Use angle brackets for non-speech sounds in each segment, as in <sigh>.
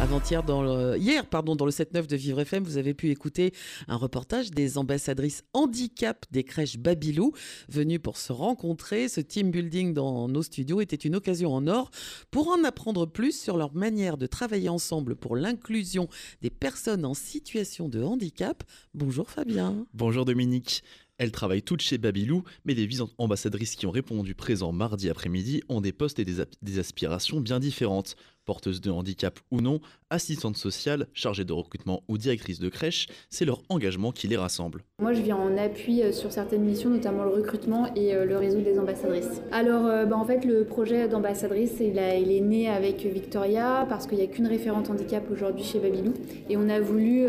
Avant-hier, dans le, hier, pardon, dans le 7-9 de Vivre FM, vous avez pu écouter un reportage des ambassadrices handicap des crèches Babylou, venues pour se rencontrer. Ce team building dans nos studios était une occasion en or pour en apprendre plus sur leur manière de travailler ensemble pour l'inclusion des personnes en situation de handicap. Bonjour Fabien. Bonjour Dominique. Elles travaillent toutes chez Babylou, mais les visantes ambassadrices qui ont répondu présent mardi après-midi ont des postes et des, des aspirations bien différentes porteuse de handicap ou non, assistante sociale, chargée de recrutement ou directrice de crèche, c'est leur engagement qui les rassemble. Moi, je viens en appui euh, sur certaines missions, notamment le recrutement et euh, le réseau des ambassadrices. Alors, euh, bah, en fait, le projet d'ambassadrice, il, est né avec Victoria parce qu'il n'y a qu'une référente handicap aujourd'hui chez Babylou. Et on a voulu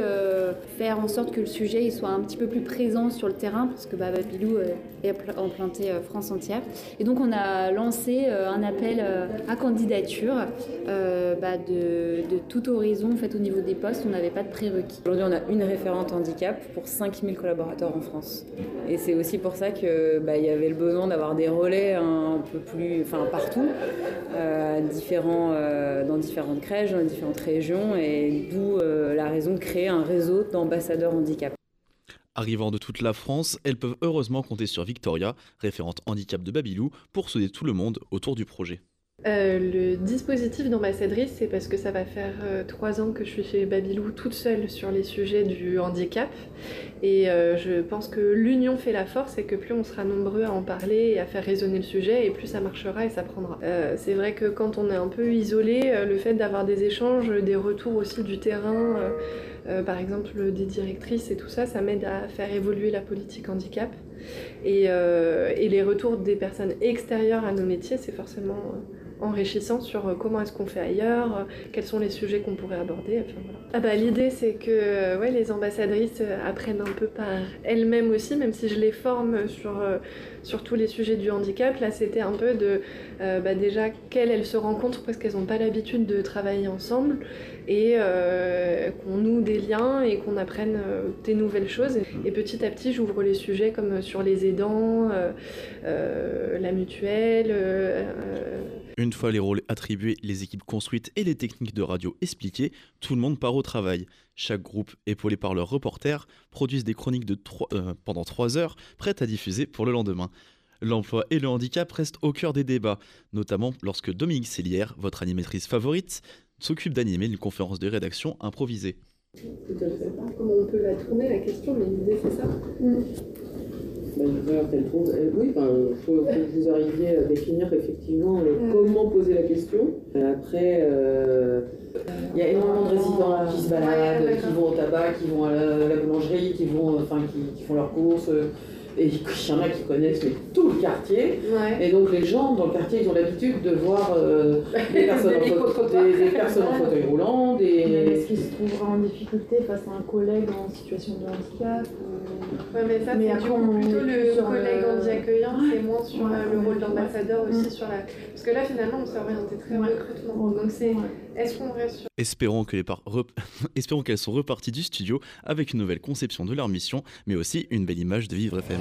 faire en sorte que le sujet soit un petit peu plus présent sur le terrain parce que bah, Babylou est implanté France entière. Et donc, on a lancé un appel à candidature. Euh, bah, de, de, tout horizon. En fait, au niveau des postes, on n'avait pas de prérequis. Aujourd'hui, on a une référente handicap pour 5000 collaborateurs en France. Et c'est aussi pour ça qu'il bah, y avait le besoin d'avoir des relais un peu plus, enfin partout, euh, différents, euh, dans différentes crèches, dans différentes régions, et d'où euh, la raison de créer un réseau d'ambassadeurs handicap. Arrivant de toute la France, elles peuvent heureusement compter sur Victoria, référente handicap de Babylou, pour souder tout le monde autour du projet. Euh, le dispositif d'ambassadrice, c'est parce que ça va faire euh, trois ans que je suis chez Babylou toute seule sur les sujets du handicap. Et euh, je pense que l'union fait la force et que plus on sera nombreux à en parler et à faire résonner le sujet, et plus ça marchera et ça prendra. c'est vrai que quand on est un peu isolé, le fait d'avoir des échanges, des retours aussi du terrain, par exemple des directrices et tout ça, ça m'aide à faire évoluer la politique handicap. Et, et les retours des personnes extérieures à nos métiers, c'est forcément enrichissant sur euh, comment est-ce qu'on fait ailleurs, euh, quels sont les sujets qu'on pourrait aborder. ah bah, L'idée, c'est que euh, ouais, les ambassadrices apprennent un peu par elles-mêmes aussi, même si je les forme sur, sur tous les sujets du handicap. Là, c'était un peu de bah, déjà qu'elles elles se rencontrent parce qu'elles n'ont pas l'habitude de travailler ensemble et qu'on noue des liens et qu'on apprenne des nouvelles choses. Et petit à petit, j'ouvre les sujets comme sur les aidants, la mutuelle une fois les rôles attribués, les équipes construites et les techniques de radio expliquées, tout le monde part au travail. Chaque groupe, épaulé par leurs reporters, produisent des chroniques de euh, pendant trois heures, prêtes à diffuser pour le lendemain. L'emploi et le handicap restent au cœur des débats, notamment lorsque Dominique Cellière, votre animatrice favorite, s'occupe d'animer une conférence de rédaction improvisée. Je ne sais pas comment on peut la tourner la question, mais l'idée c'est ça? Mm. Euh, oui, il faut, que vous arriviez à définir effectivement euh, comment poser la question. Euh, après, il y a énormément de résidents qui se baladent, qui vont au tabac, qui vont à la, boulangerie, qui, vont, enfin, qui, font leurs courses. Et il y en a qui connaissent tout le quartier. Et donc les gens dans le quartier, ils ont l'habitude de voir <laughs> des, personnes en des, personnes en fauteuil roulant. Des... Est-ce qu'ils se trouvera en difficulté face à un collègue en situation de handicap Ouais, mais ça, c'est plutôt le collègue handi accueillant, c'est moins sur le rôle d'ambassadeur aussi sur la. Parce que là, finalement, on s'est orienté très recrutement. Donc, c'est est-ce qu'on reste sur. Espérons que les par... <laughs> Espérons qu'elles sont reparties du studio avec une nouvelle conception de leur mission, mais aussi une belle image de Vivre FM.